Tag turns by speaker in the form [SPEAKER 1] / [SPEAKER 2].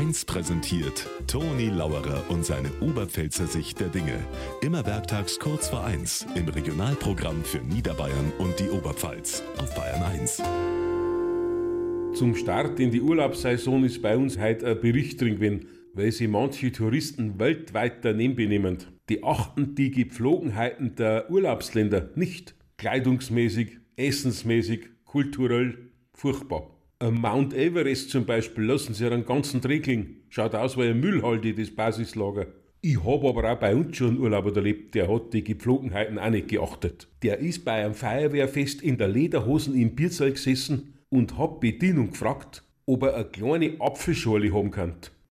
[SPEAKER 1] 1 präsentiert Toni Lauerer und seine Oberpfälzer Sicht der Dinge. Immer werktags kurz vor 1 im Regionalprogramm für Niederbayern und die Oberpfalz auf Bayern 1.
[SPEAKER 2] Zum Start in die Urlaubssaison ist bei uns heute ein Bericht drin gewesen, weil sich manche Touristen weltweit daneben benehmen. Die achten die Gepflogenheiten der Urlaubsländer nicht. Kleidungsmäßig, essensmäßig, kulturell, furchtbar. Am Mount Everest zum Beispiel lassen sie einen ganzen Trekking. Schaut aus wie ein Müllhalde, das Basislager. Ich hab aber auch bei uns schon einen Urlauber erlebt, der hat die Gepflogenheiten auch nicht geachtet. Der ist bei einem Feuerwehrfest in der Lederhosen im Bierzeug gesessen und hat Bedienung gefragt, ob er eine kleine Apfelschorle haben kann.